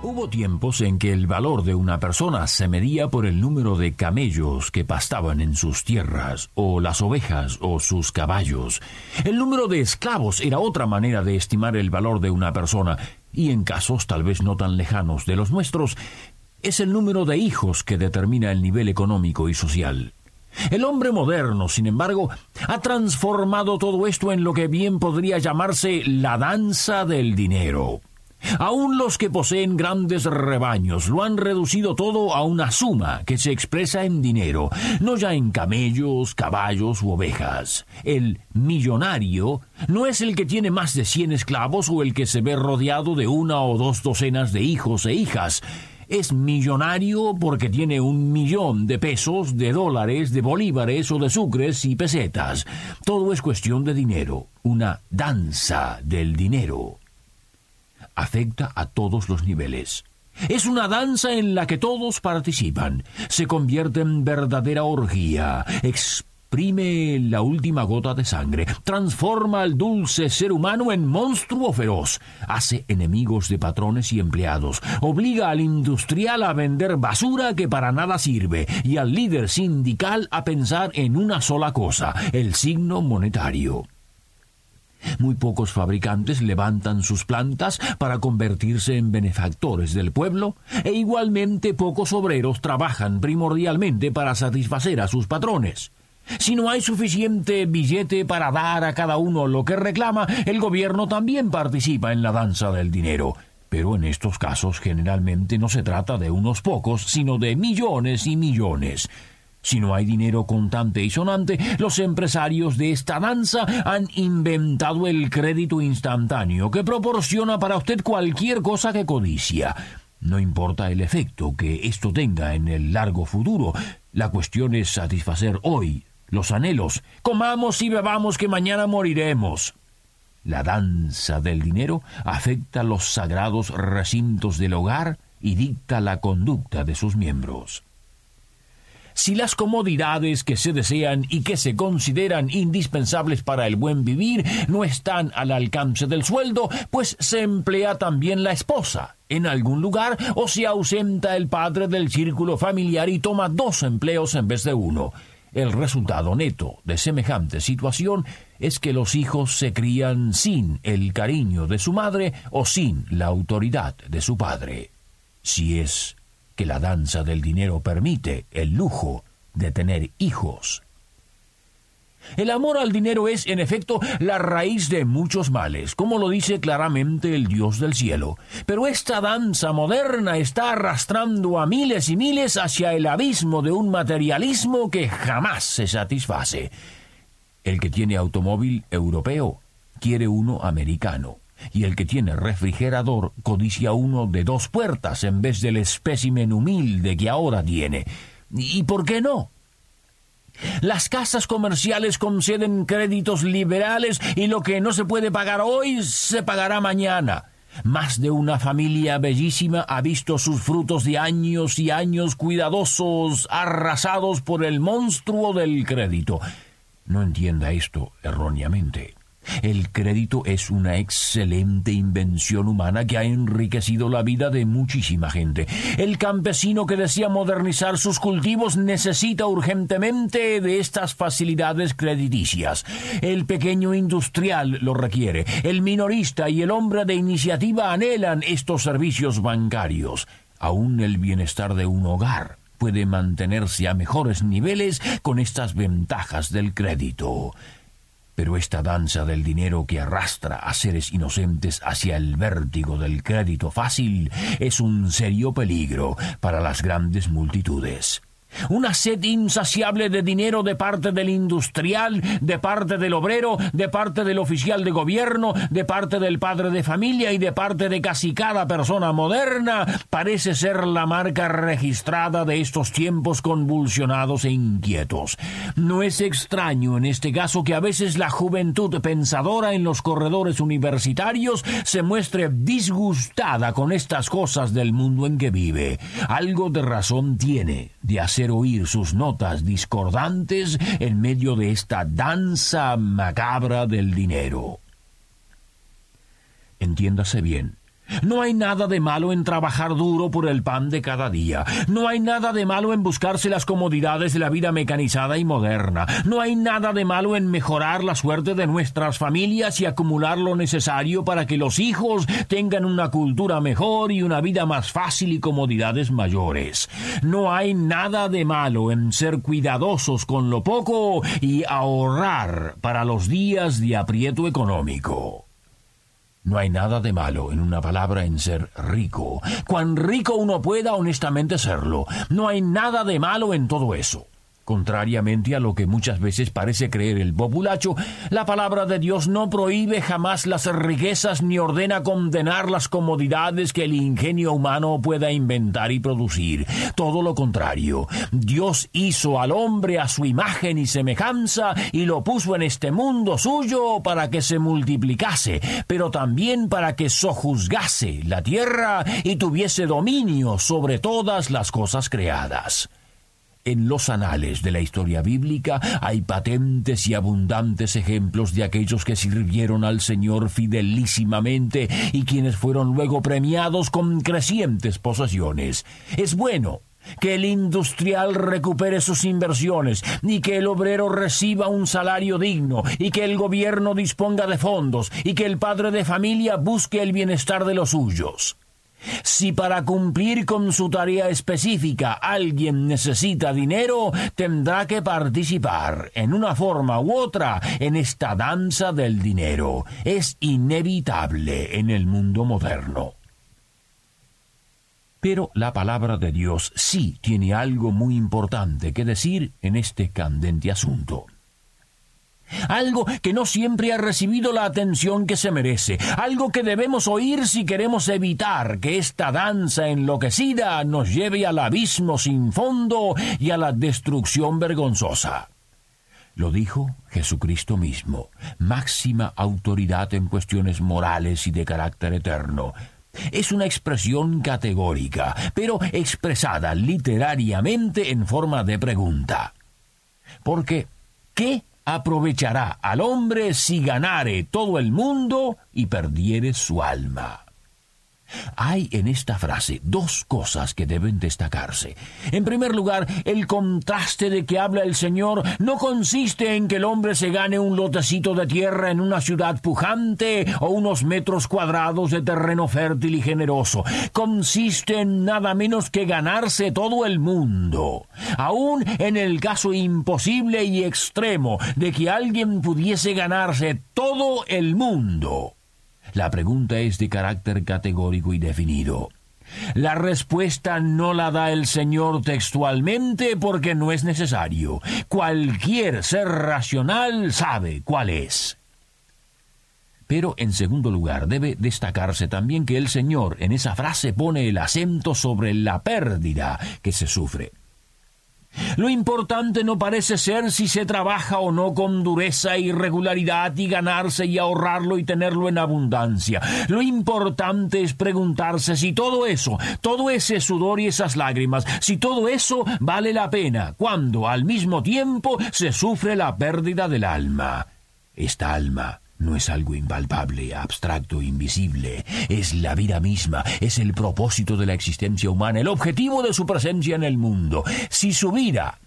Hubo tiempos en que el valor de una persona se medía por el número de camellos que pastaban en sus tierras, o las ovejas, o sus caballos. El número de esclavos era otra manera de estimar el valor de una persona, y en casos tal vez no tan lejanos de los nuestros, es el número de hijos que determina el nivel económico y social. El hombre moderno, sin embargo, ha transformado todo esto en lo que bien podría llamarse la danza del dinero. Aún los que poseen grandes rebaños lo han reducido todo a una suma que se expresa en dinero, no ya en camellos, caballos u ovejas. El millonario no es el que tiene más de cien esclavos o el que se ve rodeado de una o dos docenas de hijos e hijas. Es millonario porque tiene un millón de pesos, de dólares, de bolívares o de sucres y pesetas. Todo es cuestión de dinero, una danza del dinero afecta a todos los niveles. Es una danza en la que todos participan. Se convierte en verdadera orgía. Exprime la última gota de sangre. Transforma al dulce ser humano en monstruo feroz. Hace enemigos de patrones y empleados. Obliga al industrial a vender basura que para nada sirve. Y al líder sindical a pensar en una sola cosa, el signo monetario. Muy pocos fabricantes levantan sus plantas para convertirse en benefactores del pueblo, e igualmente pocos obreros trabajan primordialmente para satisfacer a sus patrones. Si no hay suficiente billete para dar a cada uno lo que reclama, el gobierno también participa en la danza del dinero. Pero en estos casos generalmente no se trata de unos pocos, sino de millones y millones. Si no hay dinero contante y sonante, los empresarios de esta danza han inventado el crédito instantáneo que proporciona para usted cualquier cosa que codicia. No importa el efecto que esto tenga en el largo futuro, la cuestión es satisfacer hoy los anhelos. Comamos y bebamos que mañana moriremos. La danza del dinero afecta los sagrados recintos del hogar y dicta la conducta de sus miembros. Si las comodidades que se desean y que se consideran indispensables para el buen vivir no están al alcance del sueldo, pues se emplea también la esposa en algún lugar o se ausenta el padre del círculo familiar y toma dos empleos en vez de uno. El resultado neto de semejante situación es que los hijos se crían sin el cariño de su madre o sin la autoridad de su padre. Si es que la danza del dinero permite el lujo de tener hijos. El amor al dinero es, en efecto, la raíz de muchos males, como lo dice claramente el Dios del cielo. Pero esta danza moderna está arrastrando a miles y miles hacia el abismo de un materialismo que jamás se satisface. El que tiene automóvil europeo quiere uno americano y el que tiene refrigerador codicia uno de dos puertas en vez del espécimen humilde que ahora tiene. ¿Y por qué no? Las casas comerciales conceden créditos liberales y lo que no se puede pagar hoy se pagará mañana. Más de una familia bellísima ha visto sus frutos de años y años cuidadosos arrasados por el monstruo del crédito. No entienda esto erróneamente. El crédito es una excelente invención humana que ha enriquecido la vida de muchísima gente. El campesino que desea modernizar sus cultivos necesita urgentemente de estas facilidades crediticias. El pequeño industrial lo requiere. El minorista y el hombre de iniciativa anhelan estos servicios bancarios. Aún el bienestar de un hogar puede mantenerse a mejores niveles con estas ventajas del crédito. Pero esta danza del dinero que arrastra a seres inocentes hacia el vértigo del crédito fácil es un serio peligro para las grandes multitudes. Una sed insaciable de dinero de parte del industrial, de parte del obrero, de parte del oficial de gobierno, de parte del padre de familia y de parte de casi cada persona moderna parece ser la marca registrada de estos tiempos convulsionados e inquietos. No es extraño en este caso que a veces la juventud pensadora en los corredores universitarios se muestre disgustada con estas cosas del mundo en que vive. Algo de razón tiene de hacer oír sus notas discordantes en medio de esta danza macabra del dinero. Entiéndase bien, no hay nada de malo en trabajar duro por el pan de cada día. No hay nada de malo en buscarse las comodidades de la vida mecanizada y moderna. No hay nada de malo en mejorar la suerte de nuestras familias y acumular lo necesario para que los hijos tengan una cultura mejor y una vida más fácil y comodidades mayores. No hay nada de malo en ser cuidadosos con lo poco y ahorrar para los días de aprieto económico. No hay nada de malo en una palabra en ser rico, cuán rico uno pueda honestamente serlo. No hay nada de malo en todo eso. Contrariamente a lo que muchas veces parece creer el populacho, la palabra de Dios no prohíbe jamás las riquezas ni ordena condenar las comodidades que el ingenio humano pueda inventar y producir. Todo lo contrario, Dios hizo al hombre a su imagen y semejanza y lo puso en este mundo suyo para que se multiplicase, pero también para que sojuzgase la tierra y tuviese dominio sobre todas las cosas creadas. En los anales de la historia bíblica hay patentes y abundantes ejemplos de aquellos que sirvieron al Señor fidelísimamente y quienes fueron luego premiados con crecientes posesiones. Es bueno que el industrial recupere sus inversiones, y que el obrero reciba un salario digno, y que el gobierno disponga de fondos, y que el padre de familia busque el bienestar de los suyos. Si para cumplir con su tarea específica alguien necesita dinero, tendrá que participar en una forma u otra en esta danza del dinero. Es inevitable en el mundo moderno. Pero la palabra de Dios sí tiene algo muy importante que decir en este candente asunto algo que no siempre ha recibido la atención que se merece, algo que debemos oír si queremos evitar que esta danza enloquecida nos lleve al abismo sin fondo y a la destrucción vergonzosa. Lo dijo Jesucristo mismo, máxima autoridad en cuestiones morales y de carácter eterno. Es una expresión categórica, pero expresada literariamente en forma de pregunta. Porque, ¿qué aprovechará al hombre si ganare todo el mundo y perdiere su alma. Hay en esta frase dos cosas que deben destacarse. En primer lugar, el contraste de que habla el Señor no consiste en que el hombre se gane un lotecito de tierra en una ciudad pujante o unos metros cuadrados de terreno fértil y generoso. Consiste en nada menos que ganarse todo el mundo. Aún en el caso imposible y extremo de que alguien pudiese ganarse todo el mundo la pregunta es de carácter categórico y definido. La respuesta no la da el Señor textualmente porque no es necesario. Cualquier ser racional sabe cuál es. Pero en segundo lugar debe destacarse también que el Señor en esa frase pone el acento sobre la pérdida que se sufre. Lo importante no parece ser si se trabaja o no con dureza y regularidad y ganarse y ahorrarlo y tenerlo en abundancia. Lo importante es preguntarse si todo eso, todo ese sudor y esas lágrimas, si todo eso vale la pena cuando al mismo tiempo se sufre la pérdida del alma. Esta alma no es algo impalpable, abstracto, invisible. Es la vida misma, es el propósito de la existencia humana, el objetivo de su presencia en el mundo. Si su vida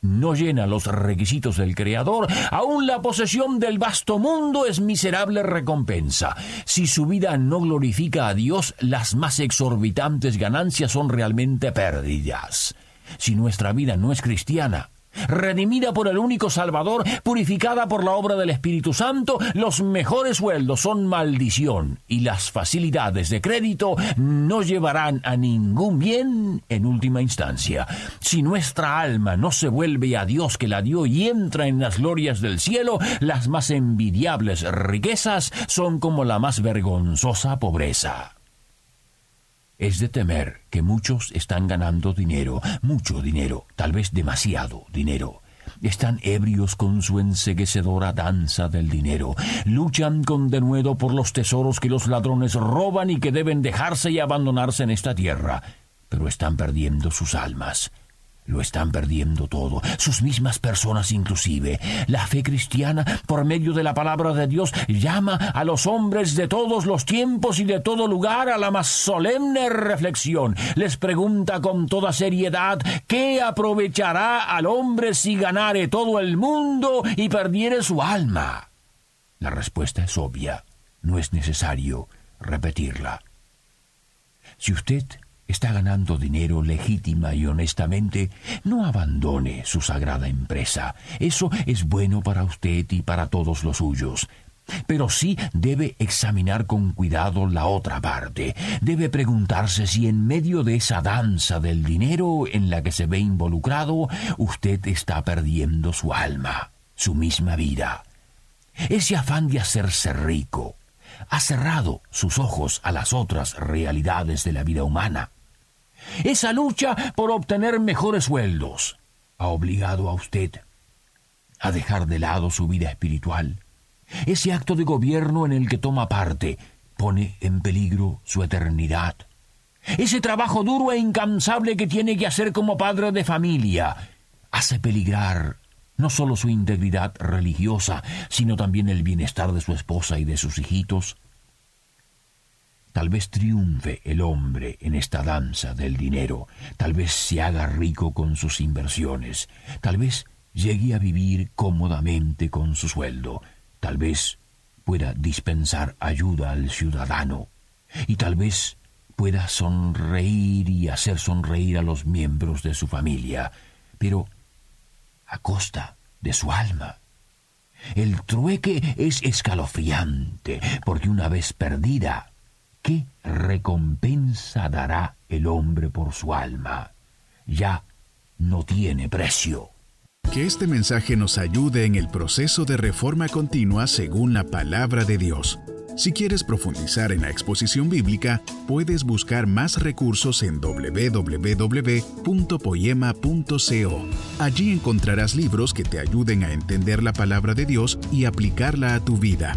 no llena los requisitos del Creador, aún la posesión del vasto mundo es miserable recompensa. Si su vida no glorifica a Dios, las más exorbitantes ganancias son realmente pérdidas. Si nuestra vida no es cristiana, redimida por el único Salvador, purificada por la obra del Espíritu Santo, los mejores sueldos son maldición y las facilidades de crédito no llevarán a ningún bien en última instancia. Si nuestra alma no se vuelve a Dios que la dio y entra en las glorias del cielo, las más envidiables riquezas son como la más vergonzosa pobreza. Es de temer que muchos están ganando dinero, mucho dinero, tal vez demasiado dinero. Están ebrios con su enseguecedora danza del dinero. Luchan con denuedo por los tesoros que los ladrones roban y que deben dejarse y abandonarse en esta tierra. Pero están perdiendo sus almas. Lo están perdiendo todo, sus mismas personas inclusive. La fe cristiana, por medio de la palabra de Dios, llama a los hombres de todos los tiempos y de todo lugar a la más solemne reflexión. Les pregunta con toda seriedad, ¿qué aprovechará al hombre si ganare todo el mundo y perdiere su alma? La respuesta es obvia, no es necesario repetirla. Si usted está ganando dinero legítima y honestamente, no abandone su sagrada empresa. Eso es bueno para usted y para todos los suyos. Pero sí debe examinar con cuidado la otra parte. Debe preguntarse si en medio de esa danza del dinero en la que se ve involucrado, usted está perdiendo su alma, su misma vida. Ese afán de hacerse rico ha cerrado sus ojos a las otras realidades de la vida humana. Esa lucha por obtener mejores sueldos ha obligado a usted a dejar de lado su vida espiritual. Ese acto de gobierno en el que toma parte pone en peligro su eternidad. Ese trabajo duro e incansable que tiene que hacer como padre de familia hace peligrar no solo su integridad religiosa, sino también el bienestar de su esposa y de sus hijitos. Tal vez triunfe el hombre en esta danza del dinero, tal vez se haga rico con sus inversiones, tal vez llegue a vivir cómodamente con su sueldo, tal vez pueda dispensar ayuda al ciudadano, y tal vez pueda sonreír y hacer sonreír a los miembros de su familia, pero a costa de su alma. El trueque es escalofriante, porque una vez perdida, ¿Qué recompensa dará el hombre por su alma? Ya no tiene precio. Que este mensaje nos ayude en el proceso de reforma continua según la palabra de Dios. Si quieres profundizar en la exposición bíblica, puedes buscar más recursos en www.poema.co. Allí encontrarás libros que te ayuden a entender la palabra de Dios y aplicarla a tu vida.